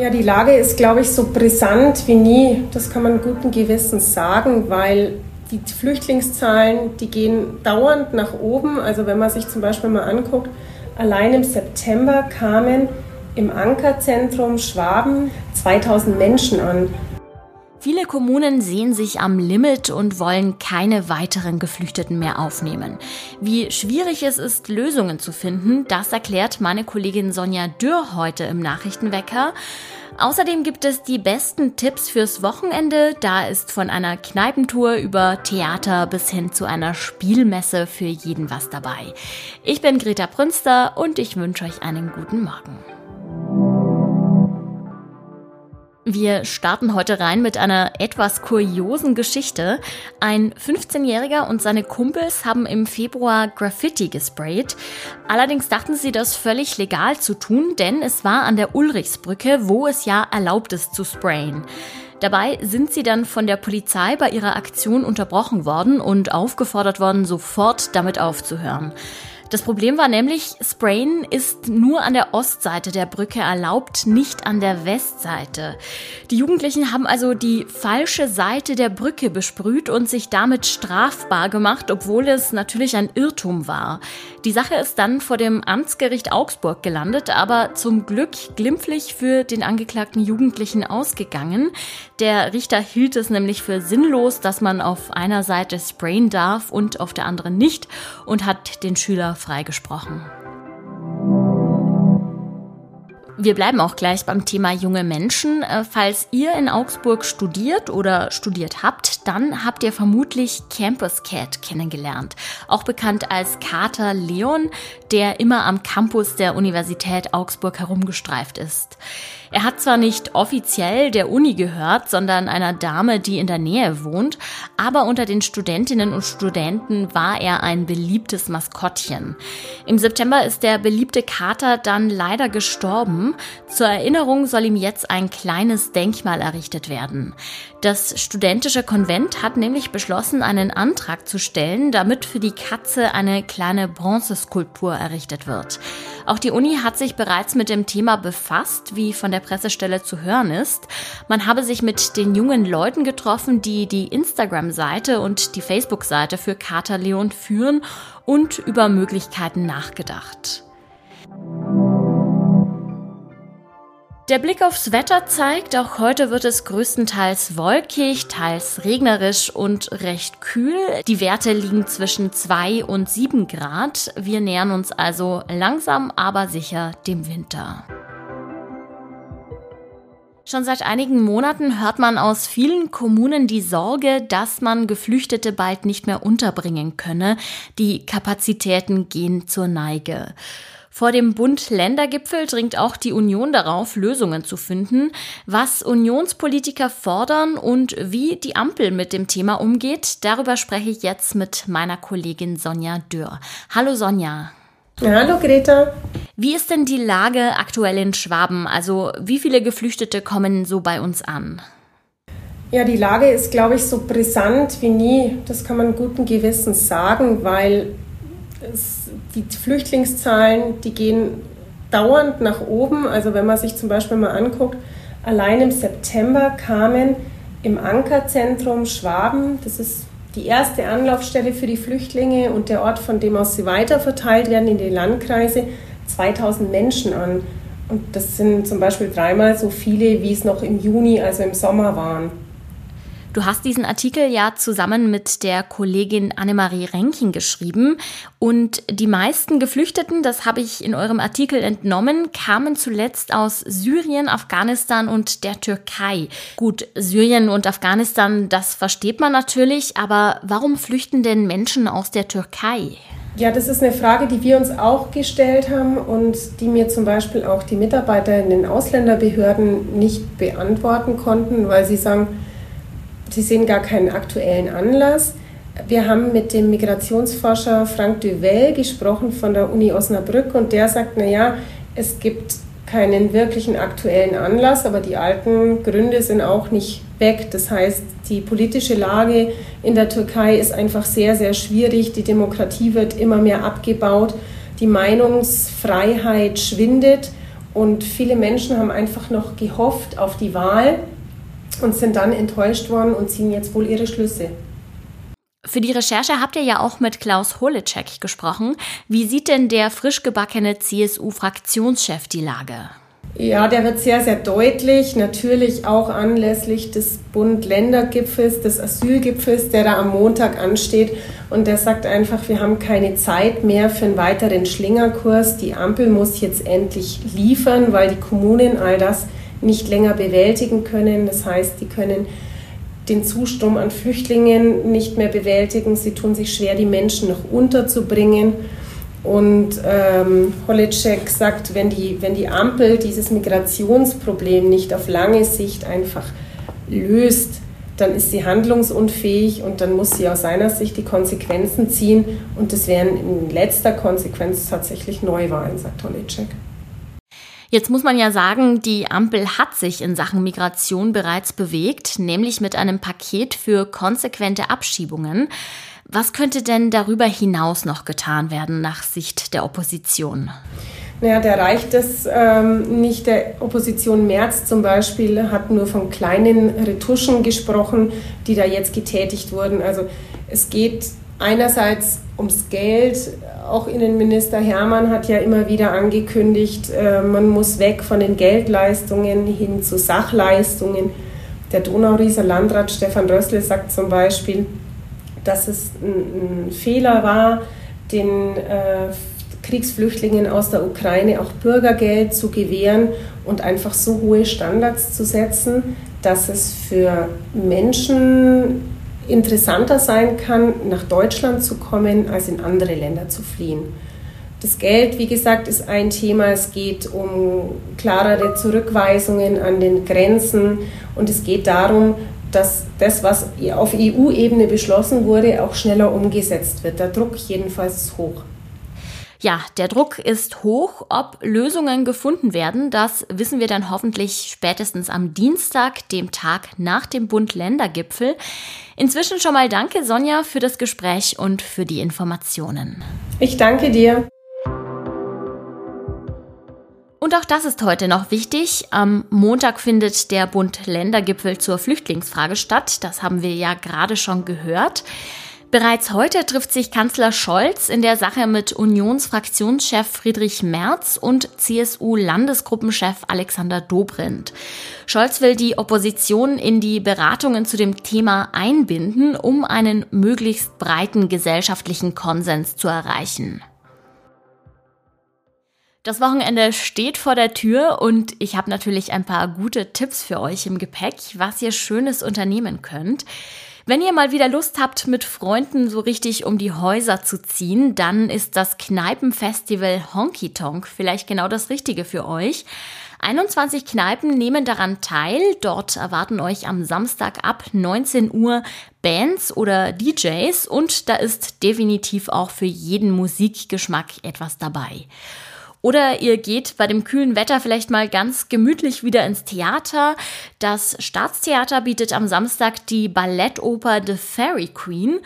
Ja, die Lage ist, glaube ich, so brisant wie nie. Das kann man guten Gewissens sagen, weil die Flüchtlingszahlen, die gehen dauernd nach oben. Also wenn man sich zum Beispiel mal anguckt, allein im September kamen im Ankerzentrum Schwaben 2000 Menschen an. Viele Kommunen sehen sich am Limit und wollen keine weiteren Geflüchteten mehr aufnehmen. Wie schwierig es ist, Lösungen zu finden, das erklärt meine Kollegin Sonja Dürr heute im Nachrichtenwecker. Außerdem gibt es die besten Tipps fürs Wochenende. Da ist von einer Kneipentour über Theater bis hin zu einer Spielmesse für jeden was dabei. Ich bin Greta Prünster und ich wünsche euch einen guten Morgen. Wir starten heute rein mit einer etwas kuriosen Geschichte. Ein 15-Jähriger und seine Kumpels haben im Februar Graffiti gesprayt. Allerdings dachten sie, das völlig legal zu tun, denn es war an der Ulrichsbrücke, wo es ja erlaubt ist zu sprayen. Dabei sind sie dann von der Polizei bei ihrer Aktion unterbrochen worden und aufgefordert worden, sofort damit aufzuhören. Das Problem war nämlich, Sprayen ist nur an der Ostseite der Brücke erlaubt, nicht an der Westseite. Die Jugendlichen haben also die falsche Seite der Brücke besprüht und sich damit strafbar gemacht, obwohl es natürlich ein Irrtum war. Die Sache ist dann vor dem Amtsgericht Augsburg gelandet, aber zum Glück glimpflich für den angeklagten Jugendlichen ausgegangen. Der Richter hielt es nämlich für sinnlos, dass man auf einer Seite sprayen darf und auf der anderen nicht und hat den Schüler freigesprochen. Wir bleiben auch gleich beim Thema junge Menschen. Äh, falls ihr in Augsburg studiert oder studiert habt, dann habt ihr vermutlich Campus Cat kennengelernt. Auch bekannt als Kater Leon, der immer am Campus der Universität Augsburg herumgestreift ist. Er hat zwar nicht offiziell der Uni gehört, sondern einer Dame, die in der Nähe wohnt, aber unter den Studentinnen und Studenten war er ein beliebtes Maskottchen. Im September ist der beliebte Kater dann leider gestorben. Zur Erinnerung soll ihm jetzt ein kleines Denkmal errichtet werden. Das studentische Konvent hat nämlich beschlossen, einen Antrag zu stellen, damit für die Katze eine kleine Bronzeskulptur errichtet wird. Auch die Uni hat sich bereits mit dem Thema befasst, wie von der Pressestelle zu hören ist. Man habe sich mit den jungen Leuten getroffen, die die Instagram-Seite und die Facebook-Seite für Kater Leon führen und über Möglichkeiten nachgedacht. Der Blick aufs Wetter zeigt, auch heute wird es größtenteils wolkig, teils regnerisch und recht kühl. Die Werte liegen zwischen 2 und 7 Grad. Wir nähern uns also langsam, aber sicher dem Winter. Schon seit einigen Monaten hört man aus vielen Kommunen die Sorge, dass man Geflüchtete bald nicht mehr unterbringen könne. Die Kapazitäten gehen zur Neige. Vor dem Bund-Länder-Gipfel dringt auch die Union darauf, Lösungen zu finden. Was Unionspolitiker fordern und wie die Ampel mit dem Thema umgeht, darüber spreche ich jetzt mit meiner Kollegin Sonja Dürr. Hallo Sonja. Hallo Greta. Wie ist denn die Lage aktuell in Schwaben? Also wie viele Geflüchtete kommen so bei uns an? Ja, die Lage ist, glaube ich, so brisant wie nie. Das kann man guten Gewissens sagen, weil es, die Flüchtlingszahlen, die gehen dauernd nach oben. Also wenn man sich zum Beispiel mal anguckt, allein im September kamen im Ankerzentrum Schwaben, das ist die erste Anlaufstelle für die Flüchtlinge und der Ort, von dem aus sie weiterverteilt werden in die Landkreise, 2000 Menschen an. Und das sind zum Beispiel dreimal so viele, wie es noch im Juni, also im Sommer waren. Du hast diesen Artikel ja zusammen mit der Kollegin Annemarie Renking geschrieben und die meisten Geflüchteten, das habe ich in eurem Artikel entnommen, kamen zuletzt aus Syrien, Afghanistan und der Türkei. Gut, Syrien und Afghanistan, das versteht man natürlich, aber warum flüchten denn Menschen aus der Türkei? Ja, das ist eine Frage, die wir uns auch gestellt haben und die mir zum Beispiel auch die Mitarbeiter in den Ausländerbehörden nicht beantworten konnten, weil sie sagen, Sie sehen gar keinen aktuellen Anlass. Wir haben mit dem Migrationsforscher Frank Duvel gesprochen von der Uni Osnabrück und der sagt, naja, es gibt keinen wirklichen aktuellen Anlass, aber die alten Gründe sind auch nicht weg. Das heißt, die politische Lage in der Türkei ist einfach sehr, sehr schwierig. Die Demokratie wird immer mehr abgebaut. Die Meinungsfreiheit schwindet Und viele Menschen haben einfach noch gehofft auf die Wahl und sind dann enttäuscht worden und ziehen jetzt wohl ihre Schlüsse. Für die Recherche habt ihr ja auch mit Klaus Holecek gesprochen. Wie sieht denn der frisch gebackene CSU-Fraktionschef die Lage? Ja, der wird sehr, sehr deutlich. Natürlich auch anlässlich des Bund-Länder-Gipfels, des Asylgipfels, der da am Montag ansteht. Und der sagt einfach, wir haben keine Zeit mehr für einen weiteren Schlingerkurs. Die Ampel muss jetzt endlich liefern, weil die Kommunen all das nicht länger bewältigen können. Das heißt, die können den Zustrom an Flüchtlingen nicht mehr bewältigen. Sie tun sich schwer, die Menschen noch unterzubringen. Und ähm, Holicek sagt, wenn die, wenn die Ampel dieses Migrationsproblem nicht auf lange Sicht einfach löst, dann ist sie handlungsunfähig und dann muss sie aus seiner Sicht die Konsequenzen ziehen. Und das wären in letzter Konsequenz tatsächlich Neuwahlen, sagt Holicek. Jetzt muss man ja sagen, die Ampel hat sich in Sachen Migration bereits bewegt, nämlich mit einem Paket für konsequente Abschiebungen. Was könnte denn darüber hinaus noch getan werden nach Sicht der Opposition? Naja, da reicht es ähm, nicht. Der Opposition Merz zum Beispiel hat nur von kleinen Retuschen gesprochen, die da jetzt getätigt wurden. Also es geht einerseits ums Geld. Auch Innenminister Hermann hat ja immer wieder angekündigt, äh, man muss weg von den Geldleistungen hin zu Sachleistungen. Der Donaurieser Landrat Stefan Rössle sagt zum Beispiel, dass es ein, ein Fehler war, den äh, Kriegsflüchtlingen aus der Ukraine auch Bürgergeld zu gewähren und einfach so hohe Standards zu setzen, dass es für Menschen interessanter sein kann, nach Deutschland zu kommen, als in andere Länder zu fliehen. Das Geld, wie gesagt, ist ein Thema. Es geht um klarere Zurückweisungen an den Grenzen und es geht darum, dass das, was auf EU-Ebene beschlossen wurde, auch schneller umgesetzt wird. Der Druck jedenfalls ist hoch. Ja, der Druck ist hoch. Ob Lösungen gefunden werden, das wissen wir dann hoffentlich spätestens am Dienstag, dem Tag nach dem Bund-Länder-Gipfel. Inzwischen schon mal danke, Sonja, für das Gespräch und für die Informationen. Ich danke dir. Und auch das ist heute noch wichtig. Am Montag findet der Bund-Länder-Gipfel zur Flüchtlingsfrage statt. Das haben wir ja gerade schon gehört. Bereits heute trifft sich Kanzler Scholz in der Sache mit Unionsfraktionschef Friedrich Merz und CSU-Landesgruppenchef Alexander Dobrindt. Scholz will die Opposition in die Beratungen zu dem Thema einbinden, um einen möglichst breiten gesellschaftlichen Konsens zu erreichen. Das Wochenende steht vor der Tür und ich habe natürlich ein paar gute Tipps für euch im Gepäck, was ihr Schönes unternehmen könnt. Wenn ihr mal wieder Lust habt, mit Freunden so richtig um die Häuser zu ziehen, dann ist das Kneipenfestival Honky Tonk vielleicht genau das Richtige für euch. 21 Kneipen nehmen daran teil. Dort erwarten euch am Samstag ab 19 Uhr Bands oder DJs und da ist definitiv auch für jeden Musikgeschmack etwas dabei. Oder ihr geht bei dem kühlen Wetter vielleicht mal ganz gemütlich wieder ins Theater. Das Staatstheater bietet am Samstag die Ballettoper The Fairy Queen.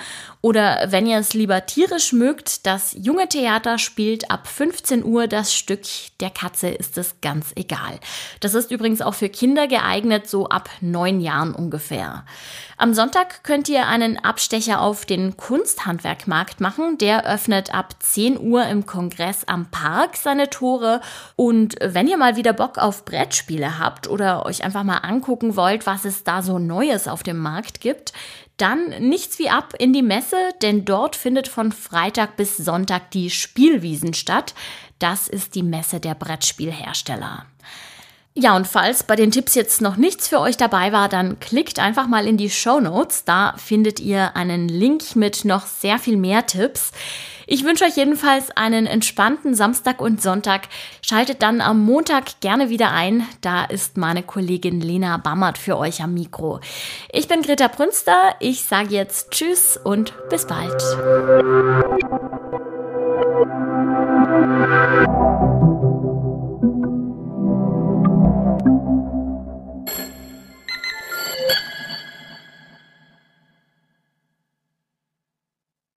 Oder wenn ihr es lieber tierisch mögt, das junge Theater spielt ab 15 Uhr das Stück Der Katze ist es ganz egal. Das ist übrigens auch für Kinder geeignet, so ab neun Jahren ungefähr. Am Sonntag könnt ihr einen Abstecher auf den Kunsthandwerkmarkt machen. Der öffnet ab 10 Uhr im Kongress am Park seine Tore. Und wenn ihr mal wieder Bock auf Brettspiele habt oder euch einfach mal angucken wollt, was es da so Neues auf dem Markt gibt, dann nichts wie ab in die Messe, denn dort findet von Freitag bis Sonntag die Spielwiesen statt. Das ist die Messe der Brettspielhersteller. Ja, und falls bei den Tipps jetzt noch nichts für euch dabei war, dann klickt einfach mal in die Show Notes. Da findet ihr einen Link mit noch sehr viel mehr Tipps. Ich wünsche euch jedenfalls einen entspannten Samstag und Sonntag. Schaltet dann am Montag gerne wieder ein. Da ist meine Kollegin Lena Bammert für euch am Mikro. Ich bin Greta Prünster. Ich sage jetzt Tschüss und bis bald.